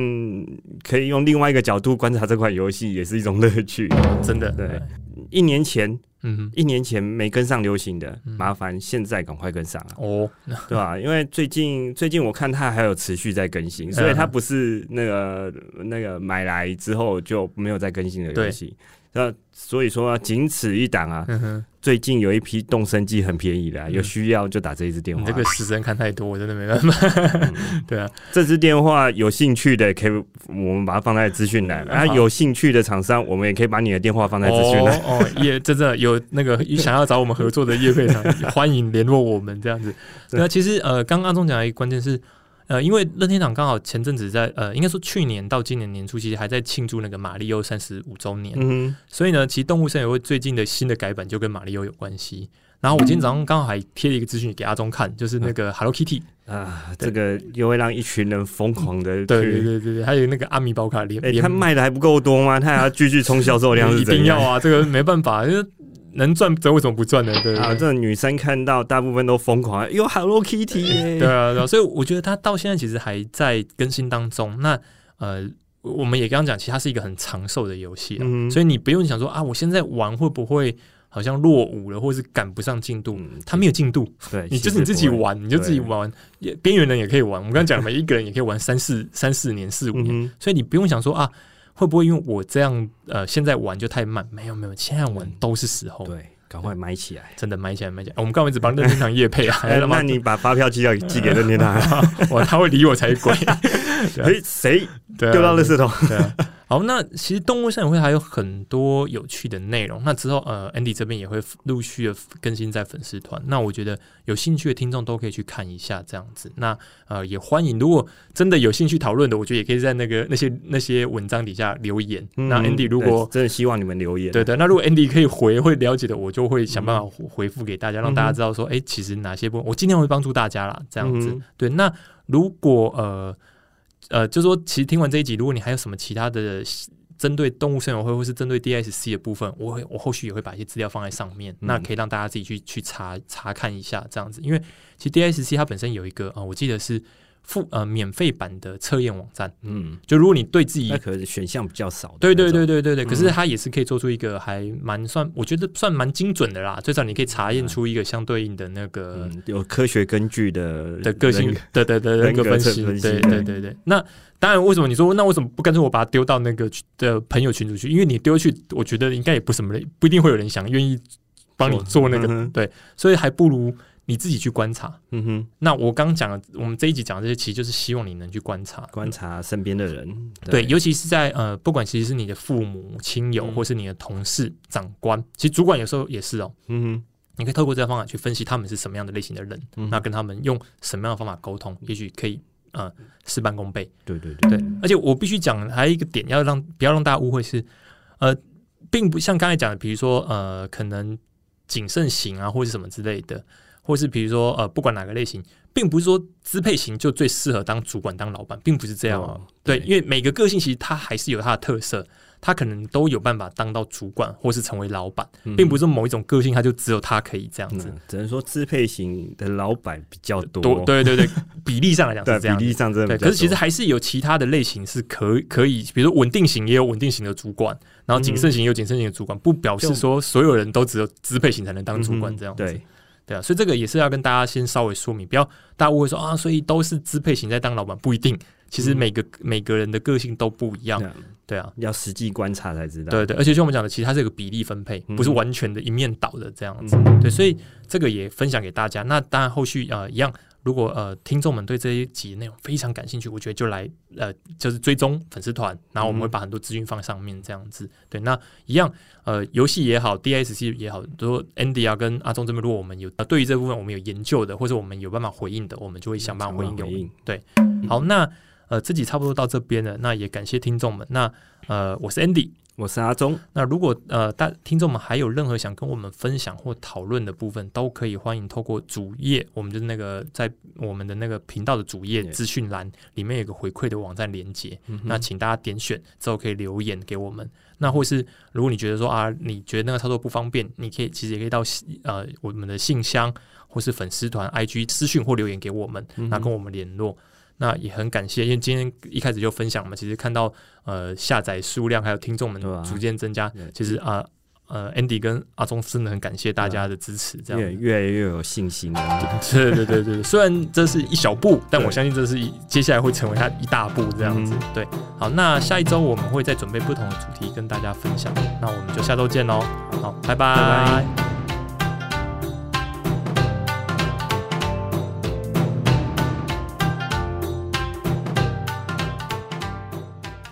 可以用另外一个角度观察这款游戏，也是一种乐趣。嗯，真的，对，一年前，嗯，一年前没跟上流行的，嗯。麻烦现在赶快跟上啊，哦，[LAUGHS] 对吧？因为最近最近我看它还有持续在更新，所以它不是那个那个买来之后就没有再更新的游戏。那所以说，啊仅此一档啊！嗯，最近有一批动身机很便宜的有需要就打这一支电话。你这个死神看太多，我真的没办法。[LAUGHS] 对啊，这支电话有兴趣的，可以我们把它放在资讯栏。啊，有兴趣的厂商，我们也可以把你的电话放在资讯栏。哦，哦也真的有那个想要找我们合作的业配厂，[LAUGHS] 欢迎联络我们这样子。对那其实呃，刚刚阿忠讲的一个关键是。呃，因为任天堂刚好前阵子在呃，应该说去年到今年年初，其实还在庆祝那个马里奥三十五周年，嗯所以呢，其实动物森友会最近的新的改版就跟马里奥有关系。然后我今天早上刚好还贴了一个资讯给阿忠看，就是那个 Hello Kitty，啊，对这个又会让一群人疯狂的对对去。对对对，还有那个阿米宝卡连，哎，连他卖的还不够多吗？他还要继续冲销售量是 [LAUGHS] 一？定要啊，这个没办法，因为能赚这为什么不赚呢？对啊，这女生看到大部分都疯狂，有 Hello Kitty 耶 [LAUGHS] 对啊，对啊，所以我觉得它到现在其实还在更新当中。那呃，我们也刚刚讲，其实它是一个很长寿的游戏啊，嗯所以你不用想说啊，我现在玩会不会好像落伍了，或是赶不上进度？嗯它没有进度，对，你就是你自己。玩，你就自己玩。也边缘人也可以玩，我们刚刚讲了嘛，一个人也可以玩三四三四年、四五年，嗯，所以你不用想说啊，会不会因为我这样呃现在玩就太慢？没有没有，现在玩嗯都是时候，对，赶快买起来。真的买起来买起来。我们刚刚一直帮任天堂业配啊，那你把发票寄到寄给任天堂，哇，[LAUGHS] 他会理我才鬼。哎，谁丢到垃圾桶？对啊，[LAUGHS] 好，那其实动物森友会还有很多有趣的内容。那之后，呃，Andy 这边也会陆续的更新在粉丝团。那我觉得有兴趣的听众都可以去看一下这样子。那呃，也欢迎，如果真的有兴趣讨论的，我觉得也可以在那个那些 [LAUGHS] 那些文章底下留言。那 Andy 如果真的希望你们留言，对对，那如果 Andy 可以回会了解的，我就会想办法回回复给大家，让大家知道说，哎、其实哪些部分我尽量会帮助大家啦，这样子。嗯对，那如果呃呃，就说其实听完这一集，如果你还有什么其他的针对动物生友会或是针对 DSC 的部分，我会我后续也会把一些资料放在上面，嗯那可以让大家自己去去查查看一下这样子。因为其实 DSC 它本身有一个啊、呃我记得是付呃免费版的测验网站。嗯，就如果你对自己那可能选项比较少，对对对对对对，可是它也是可以做出一个还蛮算，我觉得算蛮精准的啦。最少你可以查验出一个相对应的那个有科学根据的的个性对对对人格分析。对对对对，那当然为什么你说那为什么不干脆我把它丢到那个的朋友群组去？因为你丢去，我觉得应该也不什么不一定会有人想愿意帮你做那个，对，所以还不如。你自己去观察，嗯哼。那我刚讲的，我们这一集讲的这些，其实就是希望你能去观察，观察身边的人，对，尤其是在呃，不管其实是你的父母亲友，或是你的同事、长官，其实主管有时候也是哦，嗯哼。你可以透过这个方法去分析他们是什么样的类型的人，那跟他们用什么样的方法沟通，也许可以呃事半功倍。对对对。对，而且我必须讲还有一个点，要让不要让大家误会是，呃，并不像刚才讲的，比如说呃，可能谨慎型啊，或者什么之类的。或是比如说，呃，不管哪个类型，并不是说支配型就最适合当主管、当老板，并不是这样。对，因为每个个性其实它还是有它的特色，它可能都有办法当到主管，或是成为老板，并不是某一种个性它就只有它可以这样子。只能说支配型的老板比较多。对对对，比例上来讲是这样。比例上真的。可是其实还是有其他的类型是可可以，比如说稳定型也有稳定型的主管，然后谨慎型有谨慎型的主管，不表示说所有人都只有支配型才能当主管这样子。对。对啊，所以这个也是要跟大家先稍微说明，不要大家误会说啊，所以都是支配型在当老板不一定，其实每个每个人的个性都不一样。对啊，要实际观察才知道。对对，而且就我们讲的，其实它是一个比例分配，不是完全的一面倒的这样子。对，所以这个也分享给大家。那当然后续啊一样。如果呃听众们对这一集内容非常感兴趣，我觉得就来呃就是追踪粉丝团，然后我们会把很多资讯放上面这样子。对，那一样呃游戏也好，DSC 也好，都 Andy 啊跟阿忠这边，如果我们有对于这部分我们有研究的，或者我们有办法回应的，我们就会想办法回应。回应对，好，那呃自己差不多到这边了，那也感谢听众们。那呃我是 Andy。我是阿忠。那如果呃大听众们还有任何想跟我们分享或讨论的部分，都可以欢迎透过主页，我们就是那个在我们的那个频道的主页资讯栏里面有个回馈的网站连接，那请大家点选之后可以留言给我们。那或是如果你觉得说啊，你觉得那个操作不方便，你可以其实也可以到呃我们的信箱或是粉丝团 IG 私讯或留言给我们，那跟我们联络。那也很感谢，因为今天一开始就分享嘛，其实看到呃下载数量还有听众们逐渐增加，其实啊呃 Andy 跟阿忠真的很感谢大家的支持，这样越越来越有信心了。[LAUGHS] 对对对对，虽然这是一小步，但我相信这是一接下来会成为他一大步这样子。对，好，那下一周我们会再准备不同的主题跟大家分享，那我们就下周见喽。好，拜拜。